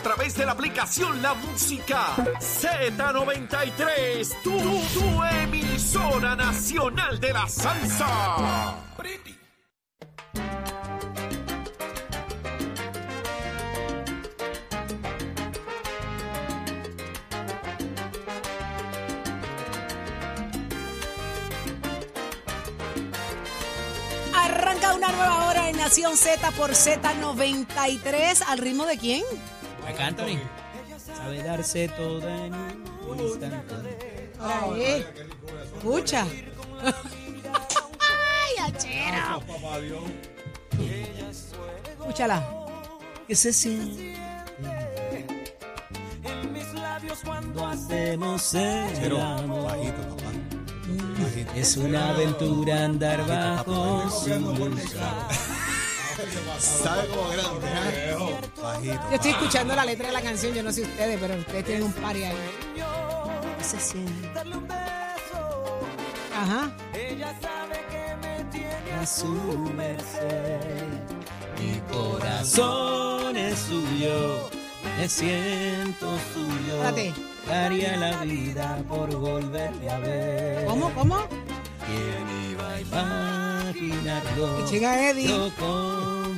A través de la aplicación La Música Z93. Tu, tu emisora nacional de la salsa. Arranca una nueva hora en Nación Z por Z93. ¿Al ritmo de quién? Anthony. Sabe darse toda en un instante. Ahí. Escucha. ¡Ay, achero! Escúchala. Que se siente cuando hacemos el amor. Es una aventura andar bajo su luz. Sabe como grande, ¿eh? Bajito. Yo estoy escuchando la letra de la canción, yo no sé ustedes, pero ustedes tienen un party ahí. ¿Qué se siente? Ajá. a su merced. Mi corazón es suyo, me siento suyo. Espérate. Daría la vida por volverle a ver. ¿Cómo, cómo? ¿Quién iba a imaginarlo? Que llega Eddie. Yo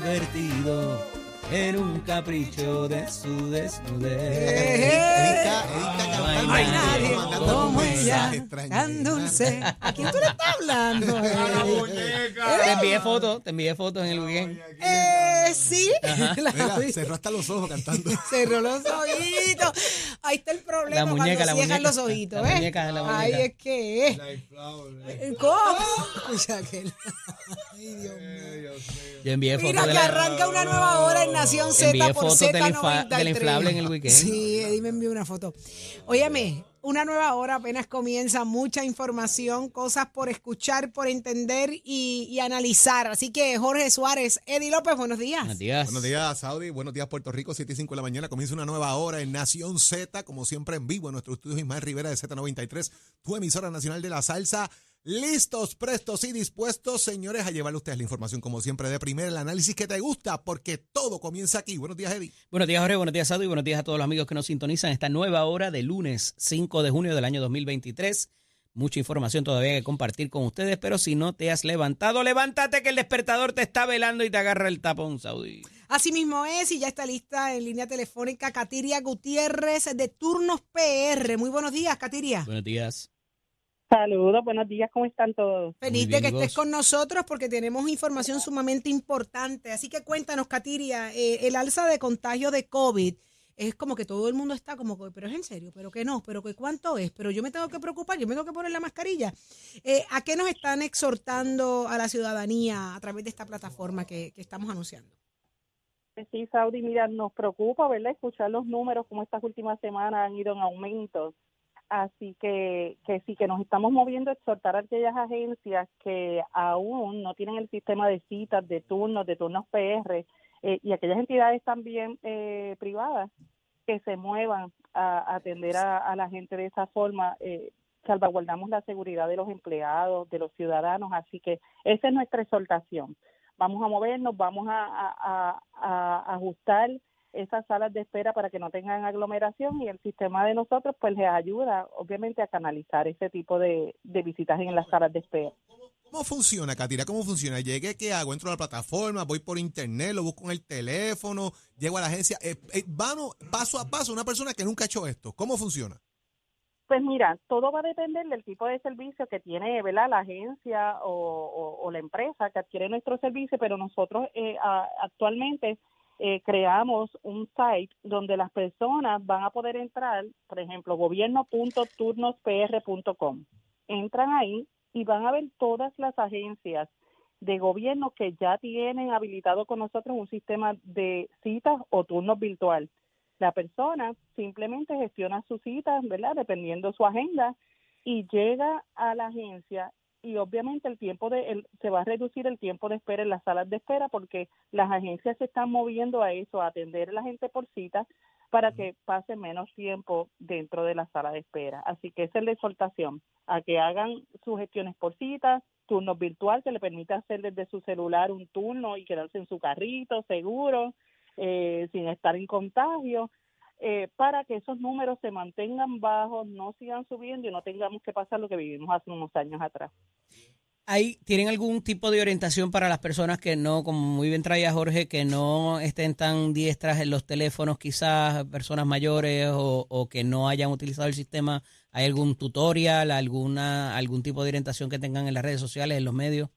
convertido en un capricho de su desnudez. Erika, Erika No hay cantando. Ay, nadie nadie mandando como un ella, tan dulce. ¿A quién tú le estás hablando? Eddie? Te envié fotos, te envié fotos en el weekend. Eh, sí. La Mira, cerró hasta los ojos cantando. Cerró los ojitos. Ahí está el problema La muñeca, cuando la cierran muñeca. los ojitos, La ¿ves? muñeca, la Ahí muñeca. es que es. ¿Cómo? Escucha aquel. Ay, Dios mío. Yo envié fotos Mira que la, arranca una nueva hora en Nación Z envié por fotos Z93. del, infa- del inflable en el weekend. Sí, Eddie me envió una foto. Óyeme, una nueva hora apenas comienza, mucha información, cosas por escuchar, por entender y, y analizar. Así que Jorge Suárez, Eddie López, buenos días. Buenos días. Buenos días, Saudi. Buenos días, Puerto Rico. 7 y 5 de la mañana. Comienza una nueva hora en Nación Z, como siempre en vivo en nuestro estudio Ismael Rivera de Z93, tu emisora nacional de la salsa. Listos, prestos y dispuestos, señores, a llevarle a ustedes la información, como siempre, de primera, el análisis que te gusta, porque todo comienza aquí. Buenos días, Eddie. Buenos días, Jorge. Buenos días, Sado. Y buenos días a todos los amigos que nos sintonizan esta nueva hora de lunes 5 de junio del año 2023. Mucha información todavía que compartir con ustedes, pero si no te has levantado, levántate que el despertador te está velando y te agarra el tapón, Saudi. Así mismo es, y ya está lista en línea telefónica Katiria Gutiérrez de Turnos PR. Muy buenos días, Katiria. Buenos días. Saludos, buenos días, ¿cómo están todos? Feliz de que estés con nosotros porque tenemos información sumamente importante. Así que cuéntanos, Katiria, eh, el alza de contagio de COVID es como que todo el mundo está como, que, pero es en serio, pero que no, pero que cuánto es, pero yo me tengo que preocupar, yo me tengo que poner la mascarilla. Eh, ¿A qué nos están exhortando a la ciudadanía a través de esta plataforma que, que estamos anunciando? Sí, Saudi, mira, nos preocupa, ¿verdad? Escuchar los números como estas últimas semanas han ido en aumento. Así que, que sí, que nos estamos moviendo a exhortar a aquellas agencias que aún no tienen el sistema de citas, de turnos, de turnos PR, eh, y aquellas entidades también eh, privadas que se muevan a atender a, a la gente de esa forma. Eh, salvaguardamos la seguridad de los empleados, de los ciudadanos, así que esa es nuestra exhortación. Vamos a movernos, vamos a, ajustar esas salas de espera para que no tengan aglomeración y el sistema de nosotros pues les ayuda obviamente a canalizar ese tipo de, de visitas en las salas de espera. ¿Cómo funciona, Katira? ¿Cómo funciona? Llegué, ¿qué hago? Entro a la plataforma, voy por internet, lo busco en el teléfono, llego a la agencia. Eh, eh, vamos paso a paso, una persona que nunca ha hecho esto. ¿Cómo funciona? Pues mira, todo va a depender del tipo de servicio que tiene ¿verdad? la agencia o, o- o la empresa que adquiere nuestro servicio, pero nosotros eh, a- actualmente eh, creamos un site donde las personas van a poder entrar, por ejemplo, gobierno.turnospr.com. Entran ahí y van a ver todas las agencias de gobierno que ya tienen habilitado con nosotros un sistema de citas o turnos virtual. La persona simplemente gestiona sus citas, ¿verdad? Dependiendo su agenda y llega a la agencia y obviamente el tiempo de el- se va a reducir el tiempo de espera en las salas de espera porque las agencias se están moviendo a eso, a atender a la gente por cita para que pase menos tiempo dentro de la sala de espera. Así que esa es la exhortación, a que hagan sus gestiones por cita, turnos virtual que le permita hacer desde su celular un turno y quedarse en su carrito seguro, eh, sin estar en contagio, eh, para que esos números se mantengan bajos, no sigan subiendo y no tengamos que pasar lo que vivimos hace unos años atrás. ¿Hay, ¿Tienen algún tipo de orientación para las personas que no, como muy bien traía Jorge, que no estén tan diestras en los teléfonos, quizás personas mayores o, o que no hayan utilizado el sistema? ¿Hay algún tutorial, alguna algún tipo de orientación que tengan en las redes sociales, en los medios?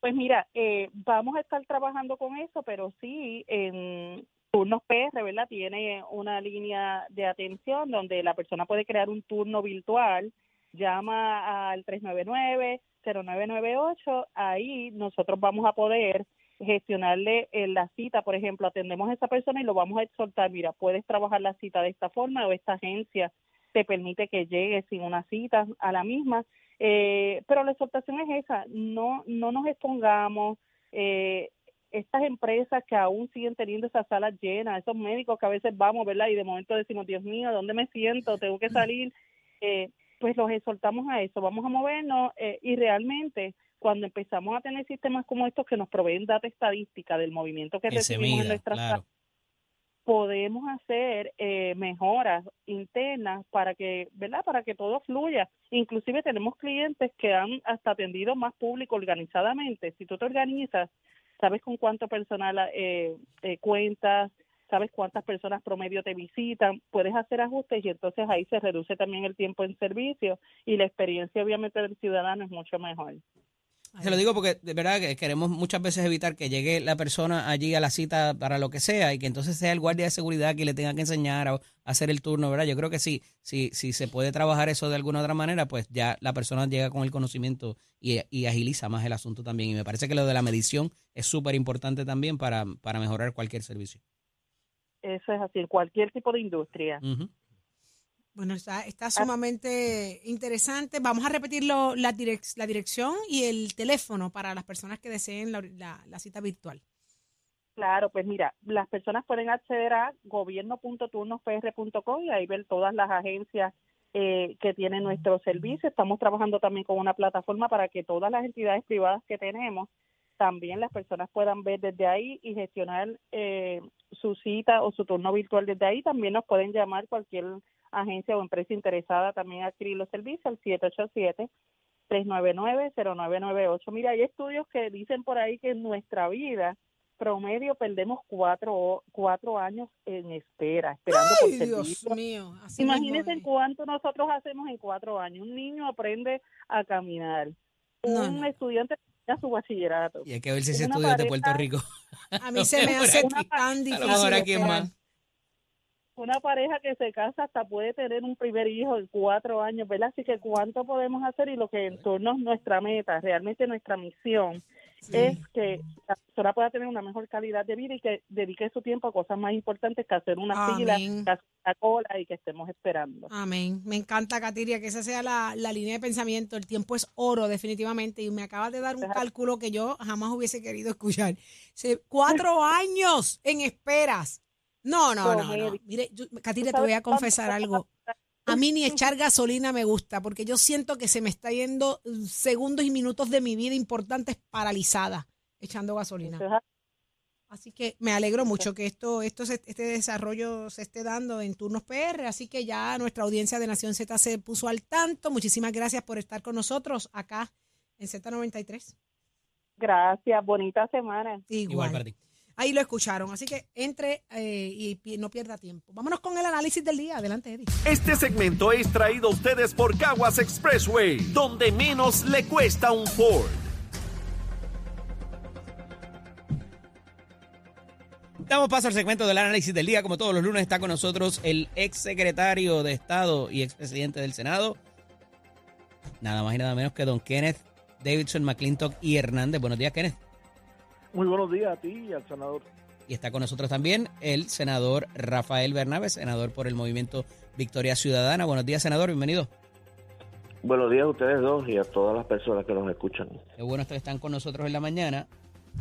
Pues mira, eh, vamos a estar trabajando con eso, pero sí, en Turnos PR, ¿verdad? Tiene una línea de atención donde la persona puede crear un turno virtual, llama al 399-0998, ahí nosotros vamos a poder gestionarle eh, la cita, por ejemplo, atendemos a esa persona y lo vamos a exhortar, mira, puedes trabajar la cita de esta forma o esta agencia te permite que llegue sin una cita a la misma. Eh, pero la exhortación es esa, no, no nos expongamos. Eh, estas empresas que aún siguen teniendo esas salas llenas, esos médicos que a veces vamos, ¿verdad? Y de momento decimos, Dios mío, ¿dónde me siento? Tengo que salir. Eh, pues los exhortamos a eso, vamos a movernos eh, y realmente cuando empezamos a tener sistemas como estos que nos proveen data estadística del movimiento que, Que en nuestras claro. podemos hacer eh, mejoras internas para que, ¿verdad? Para que todo fluya. Inclusive tenemos clientes que han hasta atendido más público organizadamente. Si tú te organizas, sabes con cuánto personal eh, eh, cuentas, sabes cuántas personas promedio te visitan, puedes hacer ajustes y entonces ahí se reduce también el tiempo en servicio y la experiencia obviamente del ciudadano es mucho mejor. Se lo digo porque de verdad que queremos muchas veces evitar que llegue la persona allí a la cita para lo que sea y que entonces sea el guardia de seguridad que le tenga que enseñar a, hacer el turno, ¿verdad? Yo creo que sí, sí, si se puede trabajar eso de alguna otra manera, pues ya la persona llega con el conocimiento y, y agiliza más el asunto también. Y me parece que lo de la medición es súper importante también para, para mejorar cualquier servicio. Eso es así, cualquier tipo de industria. Bueno, está, está sumamente interesante. Vamos a repetir lo- la, direc- la dirección y el teléfono para las personas que deseen la, la- la cita virtual. Claro, pues mira, las personas pueden acceder a gobierno.turnospr.com y ahí ver todas las agencias eh, que tienen nuestro servicio. Estamos trabajando también con una plataforma para que todas las entidades privadas que tenemos, también las personas puedan ver desde ahí y gestionar eh, su cita o su turno virtual desde ahí. También nos pueden llamar cualquier agencia o empresa interesada también a adquirir los servicios al 787 399-0998. Mira, hay estudios que dicen por ahí que en nuestra vida promedio perdemos cuatro, cuatro años en espera, esperando por Dios servicio. mío. así Imagínense cuánto nosotros hacemos en cuatro años. Un niño aprende a caminar. No, Un no. estudiante termina su bachillerato. Y hay que ver si ese estudio es de pareja- Puerto Rico. A mí se me hace tan A lo difícil. mejor aquí es esperar. más. Una pareja que se casa hasta puede tener un primer hijo en cuatro años, ¿verdad? Así que cuánto podemos hacer y lo que en torno es nuestra meta, realmente nuestra misión es que la persona pueda tener una mejor calidad de vida y que dedique su tiempo a cosas más importantes que hacer una fila, que hacer cola y que estemos esperando. Amén. Me encanta, Katiria, que esa sea la, la línea de pensamiento. El tiempo es oro, definitivamente. Y me acabas de dar un cálculo que yo jamás hubiese querido escuchar. Se- cuatro años en esperas. No, no, no, no. Mire, yo- te ¿Tú voy a confesar algo. A mí ni echar gasolina me gusta, porque yo siento que se me está yendo eh, segundos y minutos de mi vida importantes paralizadas echando gasolina. Así que me alegro mucho que esto, esto se- este desarrollo se esté dando en turnos PR. Así que ya nuestra audiencia de Nación Z se puso al tanto. Muchísimas gracias por estar con nosotros acá en Z93. Gracias, bonita semana. Igual. Igual para ti. Ahí lo escucharon. Así que entre eh, y no pierda tiempo. Vámonos con el análisis del día. Adelante, Eddie. Este segmento es traído a ustedes por Caguas Expressway, donde menos le cuesta un Ford. Damos paso al segmento del análisis del día. Como todos los lunes está con nosotros el ex secretario de Estado y expresidente del Senado. Nada más y nada menos que don Kenneth Davidson, McClintock y Hernández. Buenos días, Kenneth. Muy buenos días a ti y al senador. Y está con nosotros también el senador Rafael Bernabe, senador por el movimiento Victoria Ciudadana. Buenos días, senador. Bienvenido. Buenos días a ustedes dos y a todas las personas que nos escuchan. Qué bueno que están con nosotros en la mañana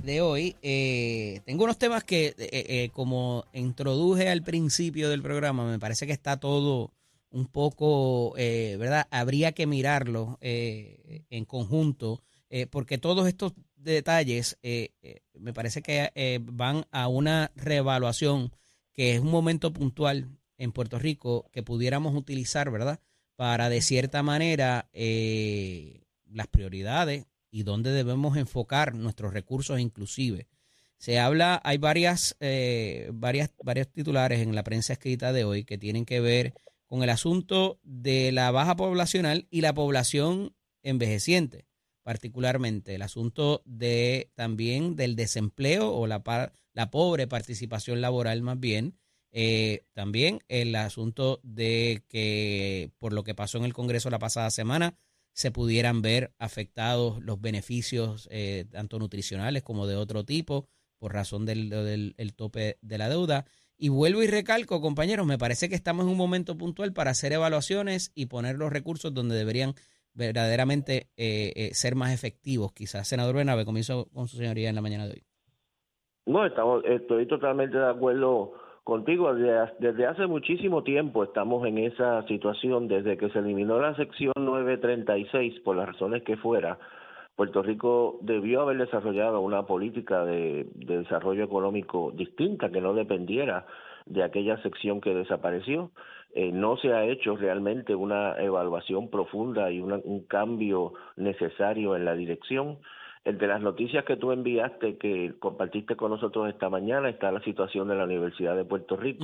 de hoy. Eh, tengo unos temas que, eh, eh, como introduje al principio del programa, me parece que está todo un poco, eh, ¿verdad? Habría que mirarlo eh, en conjunto, eh, porque todos estos detalles eh, eh, me parece que eh, van a una reevaluación que es un momento puntual en Puerto Rico que pudiéramos utilizar, ¿verdad? Para de cierta manera las prioridades y dónde debemos enfocar nuestros recursos inclusive. Se habla, hay varias, varias, varios titulares en la prensa escrita de hoy que tienen que ver con el asunto de la baja poblacional y la población envejeciente, particularmente el asunto de también del desempleo o la, la pobre participación laboral más bien, eh, también el asunto de que por lo que pasó en el Congreso la pasada semana se pudieran ver afectados los beneficios eh, tanto nutricionales como de otro tipo por razón del, del el tope de la deuda. Y vuelvo y recalco, compañeros, me parece que estamos en un momento puntual para hacer evaluaciones y poner los recursos donde deberían verdaderamente eh, eh, ser más efectivos. Quizás, senador Benabe, comienzo con su señoría en la mañana de hoy. No, estamos, estoy totalmente de acuerdo contigo. Desde, desde hace muchísimo tiempo estamos en esa situación, desde que se eliminó la sección 936, por las razones que fuera. Puerto Rico debió haber desarrollado una política de desarrollo económico distinta que no dependiera de aquella sección que desapareció. Eh, no se ha hecho realmente una evaluación profunda y una- un cambio necesario en la dirección. Entre las noticias que tú enviaste, que compartiste con nosotros esta mañana, está la situación de la Universidad de Puerto Rico.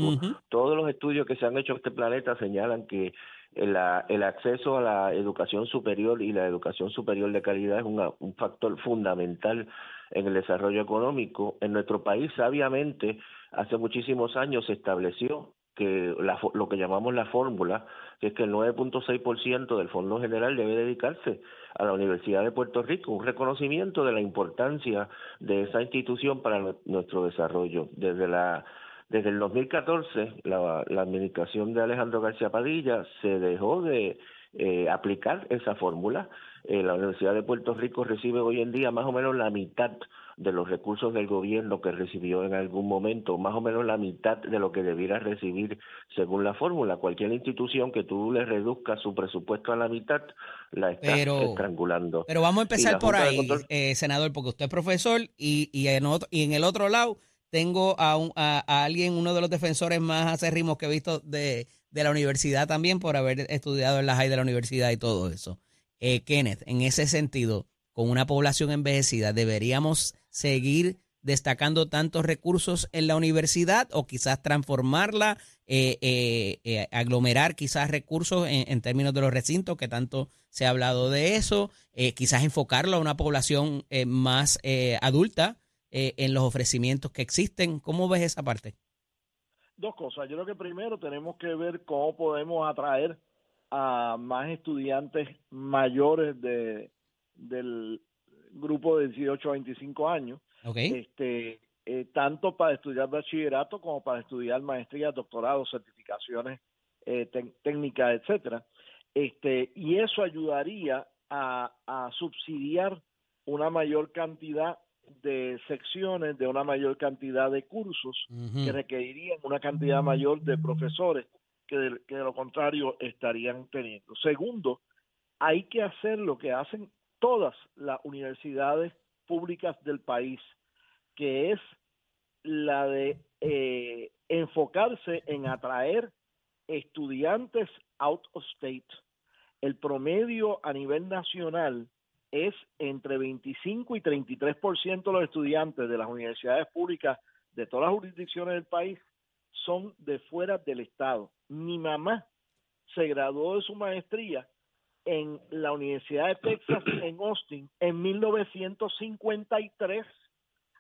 Todos los estudios que se han hecho en este planeta señalan que el, a- el acceso a la educación superior y la educación superior de calidad es una- un factor fundamental en el desarrollo económico. En nuestro país, sabiamente, hace muchísimos años se estableció que la, lo que llamamos la fórmula, que es que el 9.6% del Fondo General debe dedicarse a la Universidad de Puerto Rico, un reconocimiento de la importancia de esa institución para nue- nuestro desarrollo. Desde la desde el 2014, la, la administración de Alejandro García Padilla se dejó de eh, aplicar esa fórmula. Eh, la Universidad de Puerto Rico recibe hoy en día más o menos la mitad de los recursos del gobierno que recibió en algún momento, más o menos la mitad de lo que debiera recibir según la fórmula. Cualquier institución que tú le reduzcas su presupuesto a la mitad, la está Pero- estrangulando. Pero vamos a empezar por Junta ahí, Control- eh, senador, porque usted es profesor y, y, en otro- y en el otro lado tengo a, un- a, a alguien, uno de los defensores más acérrimos que he visto de, de la universidad también por haber estudiado en la high de la universidad y todo eso. Eh, Kenneth, en ese sentido, con una población envejecida, ¿deberíamos seguir destacando tantos recursos en la universidad o quizás transformarla, eh, eh, eh, aglomerar quizás recursos en, términos de los recintos, que tanto se ha hablado de eso, eh, quizás enfocarlo a una población eh, más adulta en los ofrecimientos que existen. ¿Cómo ves esa parte? Dos cosas. Yo creo que primero tenemos que ver cómo podemos atraer a más estudiantes mayores de del grupo de 18 a 25 años, este eh, tanto para estudiar bachillerato como para estudiar maestría, doctorado, certificaciones eh, técnicas, etcétera. Este y eso ayudaría a, a subsidiar una mayor cantidad de secciones, de una mayor cantidad de cursos que requerirían una cantidad mayor de profesores que de, que de lo contrario estarían teniendo. Segundo, hay que hacer lo que hacen todas las universidades públicas del país, que es la de eh, enfocarse en atraer estudiantes out of state. El promedio a nivel nacional es entre 25 y 33% de los estudiantes de las universidades públicas de todas las jurisdicciones del país son de fuera del Estado. Mi mamá se graduó de su maestría en la Universidad de Texas en Austin en 1953,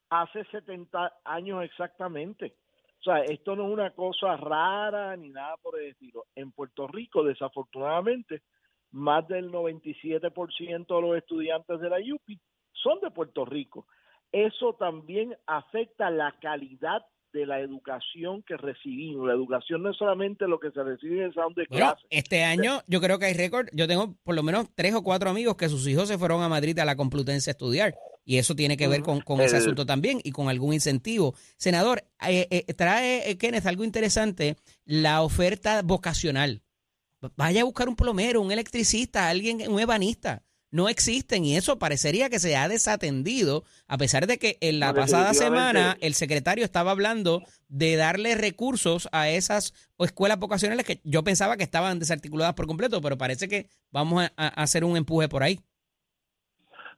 hace 70 años exactamente. O sea, esto no es una cosa rara ni nada por el estilo. En Puerto Rico, desafortunadamente, más del 97% de los estudiantes de la UPI son de Puerto Rico. Eso también afecta la calidad de la educación que recibimos. La educación no es solamente lo que se recibe en el salón de Bueno, clase. este año yo creo que hay récord. Yo tengo por lo menos tres o cuatro amigos que sus hijos se fueron a Madrid a la Complutense a estudiar. Y eso tiene que ver con, con ese asunto también y con algún incentivo. Senador, eh, eh, trae, eh, Kenneth, algo interesante, la oferta vocacional. Vaya a buscar un plomero, un electricista, alguien, un ebanista. No existen y eso parecería que se ha desatendido, a pesar de que en la No, pasada semana el secretario estaba hablando de darle recursos a esas escuelas vocacionales que yo pensaba que estaban desarticuladas por completo, pero parece que vamos a, a hacer un empuje por ahí.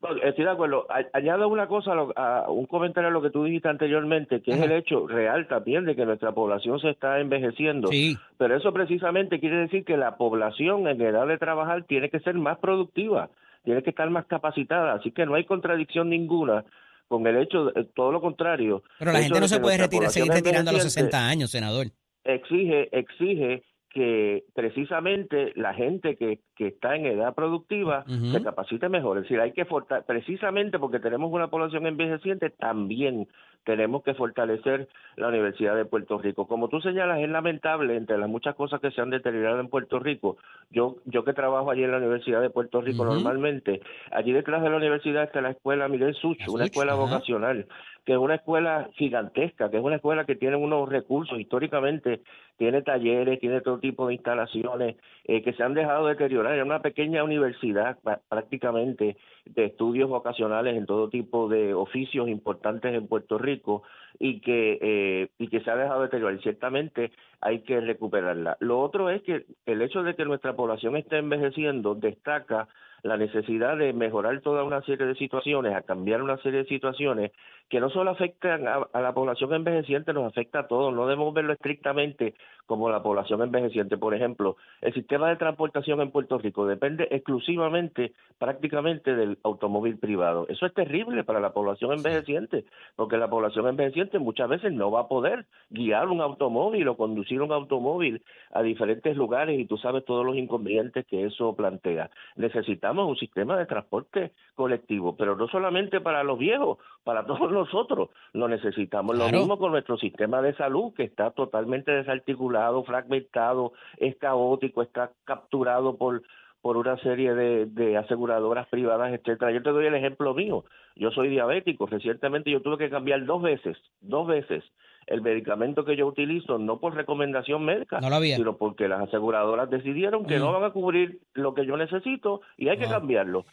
No, Estoy de acuerdo. Añado una cosa, a, lo- a un comentario a lo que tú dijiste anteriormente, que Ajá. es el hecho real también de que nuestra población se está envejeciendo. Sí, Pero eso precisamente quiere decir que la población en edad de trabajar tiene que ser más productiva, tiene que estar más capacitada. Así que no hay contradicción ninguna con el hecho, de, todo lo contrario. pero la gente no se puede retirar, seguir retirando a los envejeciente 60 años, senador. exige, exige que precisamente la gente que, que está en edad productiva se capacite mejor. Es decir, hay que forta- precisamente porque tenemos una población envejeciente, también tenemos que fortalecer la Universidad de Puerto Rico. Como tú señalas, es lamentable entre las muchas cosas que se han deteriorado en Puerto Rico. Yo, yo que trabajo allí en la Universidad de Puerto Rico normalmente, allí detrás de la universidad está la escuela Miguel Such, La una escuela vocacional, que es una escuela gigantesca, que es una escuela que tiene unos recursos históricamente, tiene talleres, tiene todo tipo de instalaciones eh, que se han dejado deteriorar. Es una pequeña universidad prácticamente de estudios vocacionales en todo tipo de oficios importantes en Puerto Rico y que eh, y que se ha dejado deteriorar. Ciertamente hay que recuperarla. Lo otro es que el hecho de que nuestra población esté envejeciendo destaca la necesidad de mejorar toda una serie de situaciones, a cambiar una serie de situaciones que no solo afectan a, a la población envejeciente, nos afecta a todos. No debemos verlo estrictamente como la población envejeciente. Por ejemplo, el sistema de transportación en Puerto Rico depende exclusivamente, prácticamente, del automóvil privado. Eso es terrible para la población envejeciente, porque la población envejeciente muchas veces no va a poder guiar un automóvil o conducir un automóvil a diferentes lugares y tú sabes todos los inconvenientes que eso plantea. Necesitamos un sistema de transporte colectivo, pero no solamente para los viejos, para todos nosotros lo necesitamos. Claro. Lo mismo con nuestro sistema de salud, que está totalmente desarticulado, fragmentado, es caótico, está capturado por por una serie de, de aseguradoras privadas, etcétera. Yo te doy el ejemplo mío. Yo soy diabético. Recientemente yo tuve que cambiar dos veces, dos veces el medicamento que yo utilizo, no por recomendación médica, No sino porque las aseguradoras decidieron que Mm. no van a cubrir lo que yo necesito y hay que cambiarlo.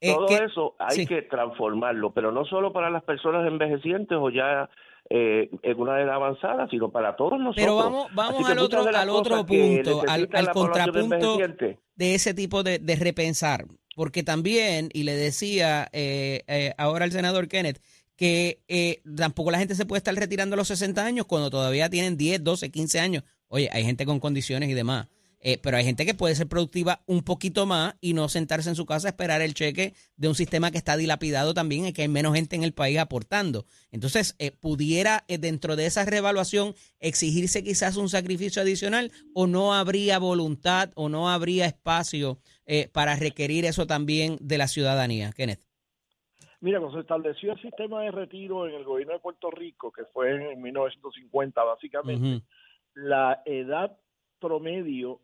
Eh, Todo que- eso hay sí. que transformarlo, pero no solo para las personas envejecientes o ya eh, en una edad avanzada, sino para todos nosotros. Pero vamos, vamos al otro, al otro punto, al, contrapunto de ese tipo de, de repensar. Porque también, y le decía eh, eh, ahora al senador Kenneth, que eh, tampoco la gente se puede estar retirando a los 60 años cuando todavía tienen 10, 12, 15 años. Oye, hay gente con condiciones y demás. Eh, pero hay gente que puede ser productiva un poquito más y no sentarse en su casa a esperar el cheque de un sistema que está dilapidado también y que hay menos gente en el país aportando. Entonces, eh, ¿pudiera eh, dentro de esa reevaluación exigirse quizás un sacrificio adicional o no habría voluntad o no habría espacio para requerir eso también de la ciudadanía? Kenneth. Mira, cuando se estableció el sistema de retiro en el gobierno de Puerto Rico, que fue en 1950 básicamente, Ujú. la edad promedio,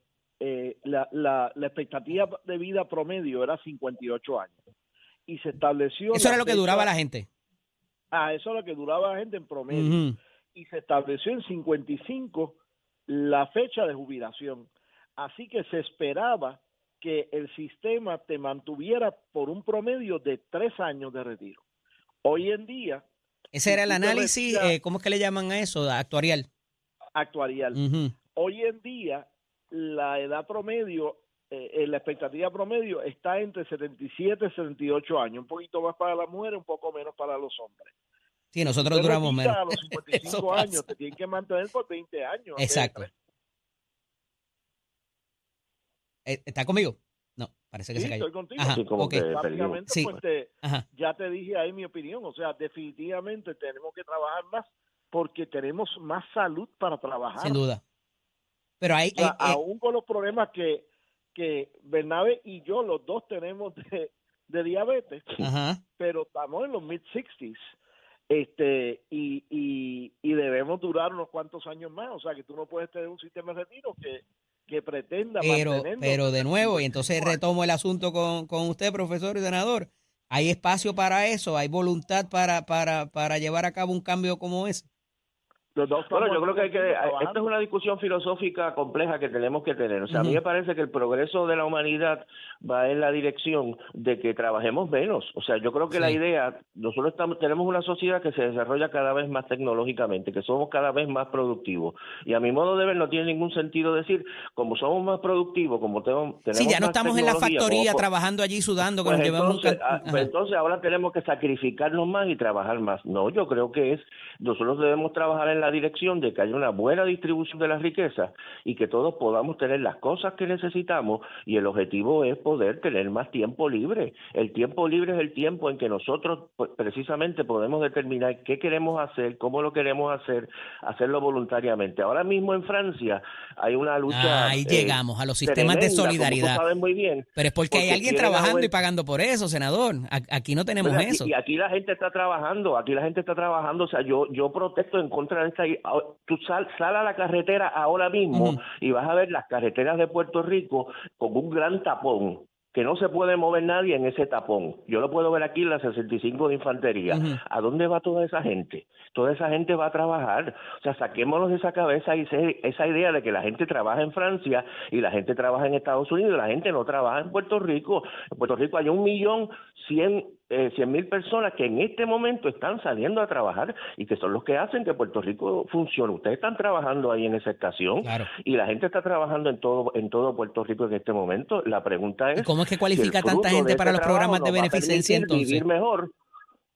eh, la, la, la expectativa de vida promedio era 58 años. Y se estableció... Eso era lo que duraba la gente. Ah, eso es lo que duraba la gente en promedio. Y se estableció en 55 la fecha de jubilación. Así que se esperaba que el sistema te mantuviera por un promedio de tres años de retiro. Hoy en día, Ese era el análisis, retiras- eh, ¿cómo es que le llaman a eso? Actuarial. actuarial, hoy en día la edad promedio, eh, eh, la expectativa promedio está entre 77 y 78 años, un poquito más para las mujeres, un poco menos para los hombres. Sí, nosotros Te duramos menos. A los Eso 55 pasa. años te tienen que mantener por 20 años. Exacto. Eh, ¿Está conmigo? No, parece que Sí, se cayó. estoy contigo. Ajá, Sí, como ok. que Sí. pues te- Ajá. ya te dije ahí mi opinión. O sea, definitivamente tenemos que trabajar más porque tenemos más salud para trabajar. Sin duda. Pero hay, O sea, hay- eh, aún con los problemas que, que Bernabe y yo, los dos tenemos de, de diabetes, ajá. pero estamos en los mid-60s. Este, y, y, y debemos durar unos cuantos años más. O sea, que tú no puedes tener un sistema de retiro que, que pretenda Pero, pero de nuevo, y 55 entonces retomo el asunto con, con usted, profesor y senador. ¿Hay espacio para eso? ¿Hay voluntad para, para, para llevar a cabo un cambio como ese? Los dos Bueno, yo creo que hay que, esta es una discusión filosófica compleja que tenemos que tener. O sea, a mí me parece que el progreso de la humanidad va en la dirección de que trabajemos menos. O sea, yo creo que la Sí. idea, nosotros estamos, tenemos una sociedad que se desarrolla cada vez más tecnológicamente, que somos cada vez más productivos. Y a mi modo de ver no tiene ningún sentido decir, como somos más productivos, como tenemos, tenemos Sí, ya no estamos en la factoría como- trabajando allí sudando, que pues nos llevamos entonces, can- ah, pues entonces ahora tenemos que sacrificarnos más y trabajar más. No, yo creo que es, nosotros debemos trabajar en la dirección de que haya una buena distribución de las riquezas y que todos podamos tener las cosas que necesitamos y el objetivo es poder tener más tiempo libre. El tiempo libre es el tiempo en que nosotros pues, precisamente podemos determinar qué queremos hacer, cómo lo queremos hacer, hacerlo voluntariamente. Ahora mismo en Francia hay una lucha. Ahí eh, llegamos a los sistemas de tremenda, solidaridad. sabes muy bien. Pero es porque hay alguien trabajando y pagando por eso, senador. Aquí no tenemos Pues aquí- eso. Y aquí la gente está trabajando, aquí la gente está trabajando. O sea, yo yo protesto en contra de Tú sal, sal a la carretera ahora mismo y vas a ver las carreteras de Puerto Rico con un gran tapón que no se puede mover nadie en ese tapón. Yo lo puedo ver aquí en la 65 de Infantería. ¿A dónde va toda esa gente? Toda esa gente va a trabajar. O sea, saquémonos de esa cabeza y ese- esa idea de que la gente trabaja en Francia y la gente trabaja en Estados Unidos y la gente no trabaja en Puerto Rico. En Puerto Rico hay un millón cien eh, cien mil personas que en este momento están saliendo a trabajar y que son los que hacen que Puerto Rico funcione. Ustedes están trabajando ahí en esa estación Claro. y la gente está trabajando en todo en todo Puerto Rico en este momento. La pregunta es ¿Y cómo es que cualifica tanta gente para los programas de beneficencia entonces? Vivir mejor,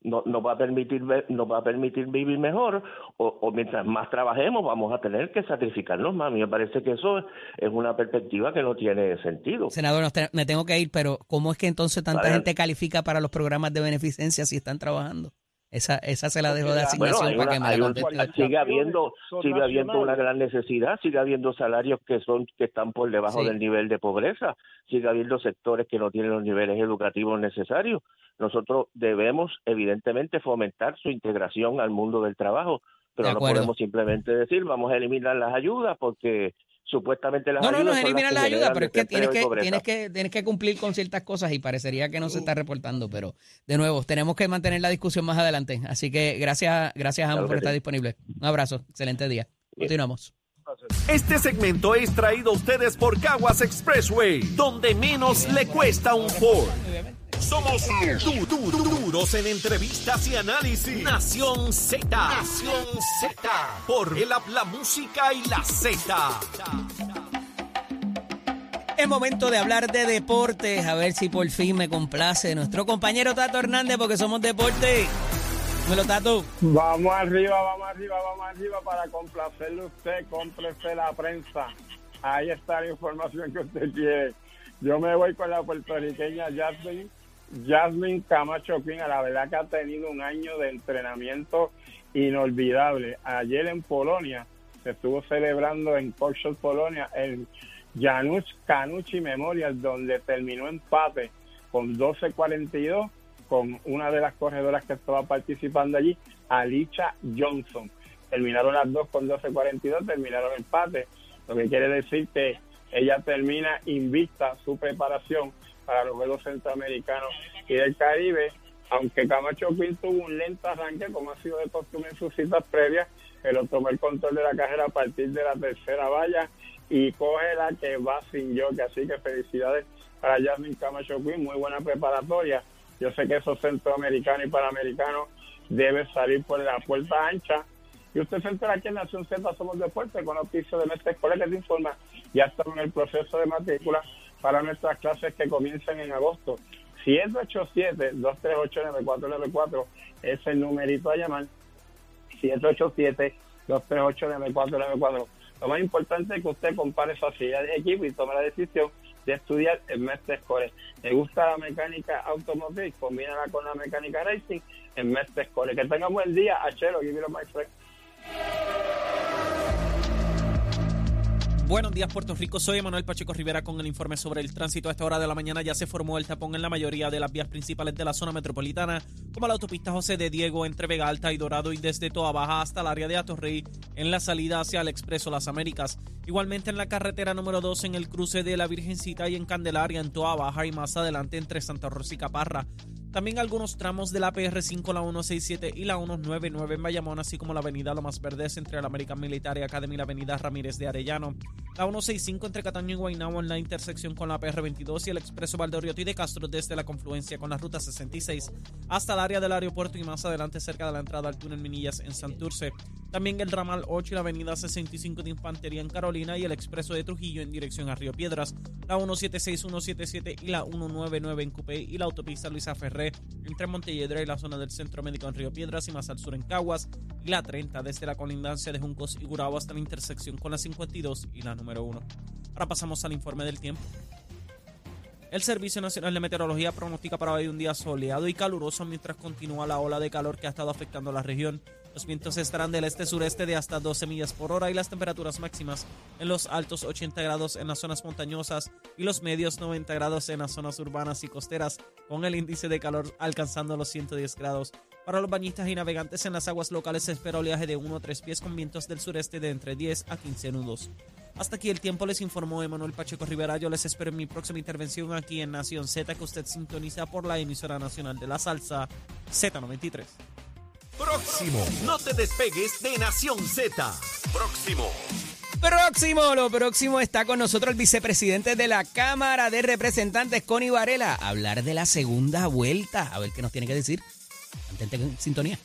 no, nos va a permitir nos va a permitir vivir mejor o, o mientras más trabajemos vamos a tener que sacrificarnos más. A mí me parece que eso es una perspectiva que no tiene sentido. Senador, me tengo que ir, pero ¿cómo es que entonces tanta gente califica para los programas de beneficencia si están trabajando? Esa, esa se la dejo de asignación Bueno, para una- que me la conteste. sigue habiendo sigue habiendo una gran necesidad, sigue habiendo salarios que son que están por debajo Sí. del nivel de pobreza, sigue habiendo sectores que no tienen los niveles educativos necesarios. Nosotros debemos evidentemente fomentar su integración al mundo del trabajo, pero De no acuerdo. podemos simplemente decir vamos a eliminar las ayudas porque supuestamente las No, no, ayudas no es son eliminar las ayudas, pero es que tienes que, tienes que tienes que cumplir con ciertas cosas y parecería que no se está reportando, pero de nuevo, tenemos que mantener la discusión más adelante. Así que gracias, gracias a ambos Claro por estar sí. disponibles. Un abrazo, excelente día. Continuamos. Este segmento es traído a ustedes por Caguas Expressway, donde menos le cuesta un Ford. Somos du- du- du- duros en entrevistas y análisis. Nación Z. Nación Z. Por el La Música y la Z. Es momento de hablar de deportes, a ver si por fin me complace nuestro compañero Tato Hernández, porque somos deporte. Dímelo, Tato. Vamos arriba, vamos arriba, vamos arriba para complacerle a usted, cómprese la prensa. Ahí está la información que usted quiere. Yo me voy con la puertorriqueña Jasmine, Jasmine Camacho Queen. A la verdad que ha tenido un año de entrenamiento inolvidable. Ayer en Polonia se estuvo celebrando en Koszul, Polonia, el Janusz Canucci Memorial, donde terminó empate con 12-42 con una de las corredoras que estaba participando allí, Alicia Johnson. Terminaron las dos con 12-42, terminaron empate, lo que quiere decir que ella termina invicta su preparación para los Juegos Centroamericanos y del Caribe, aunque Camacho Quinn tuvo un lento arranque, como ha sido de costumbre en sus citas previas, pero tomó el control de la carrera a partir de la tercera valla y coge la que va sin yoke. Así que felicidades para Jasmine Camacho Quinn, muy buena preparatoria. Yo sé que esos centroamericanos y panamericanos deben salir por la puerta ancha. Y usted se entera aquí en Nación Z Somos Deporte con noticias de nuestra escuela que te informa. Ya estamos en el proceso de matrícula para nuestras clases que comienzan en agosto. 787-238-9494 es el numerito a llamar 787-238-9494. Lo más importante es que usted compare su actividad de equipo y tome la decisión de estudiar en Mestre Core. ¿Le gusta la mecánica automotriz? Combínala con la mecánica racing en Mestre Core. Que tenga buen día. Achero, give me my. Buenos días, Puerto Rico. Soy Manuel Pacheco Rivera con el informe sobre el tránsito. A esta hora de la mañana ya se formó el tapón en la mayoría de las vías principales de la zona metropolitana, como la autopista José de Diego entre Vega Alta y Dorado y desde Toa Baja hasta el área de Atorrey en la salida hacia el Expreso Las Américas. Igualmente en la carretera número 2 en el cruce de la Virgencita y en Candelaria en Toa Baja y más adelante entre Santa Rosa y Caparra. También algunos tramos de la PR5, la 167 y la 199 en Bayamón, así como la avenida Lomas Verdes entre la American Military Academy y la avenida Ramírez de Arellano. La 165 entre Cataño y Guaynabo en la intersección con la PR22 y el expreso Valdoriotti de Castro desde la confluencia con la ruta 66 hasta el área del aeropuerto y más adelante cerca de la entrada al túnel Minillas en Santurce. También el ramal 8 y la avenida 65 de Infantería en Carolina y el expreso de Trujillo en dirección a Río Piedras. La 176, 177 y la 199 en Cupé y la autopista Luisa Entre Montelledra y la zona del Centro Médico en Río Piedras y más al sur en Caguas. Y la 30 desde la colindancia de Juncos y Gurabo hasta la intersección con la 52 y la número 1. Ahora pasamos al informe del tiempo. El Servicio Nacional de Meteorología pronostica para hoy un día soleado y caluroso mientras continúa la ola de calor que ha estado afectando la región. Los vientos estarán del este-sureste de hasta 12 millas por hora y las temperaturas máximas en los altos 80 grados en las zonas montañosas y los medios 90 grados en las zonas urbanas y costeras, con el índice de calor alcanzando los 110 grados. Para los bañistas y navegantes en las aguas locales se espera oleaje de 1 a 3 pies con vientos del sureste de entre 10 a 15 nudos. Hasta aquí el tiempo les informó Emanuel Pacheco Rivera. Yo les espero en mi próxima intervención aquí en Nación Z, que usted sintoniza por la emisora nacional de la salsa Z93. Próximo. No te despegues de Nación Z. Próximo. Próximo, lo próximo está con nosotros el vicepresidente de la Cámara de Representantes, Connie Varela, hablar de la segunda vuelta. A ver qué nos tiene que decir. Mantente en sintonía.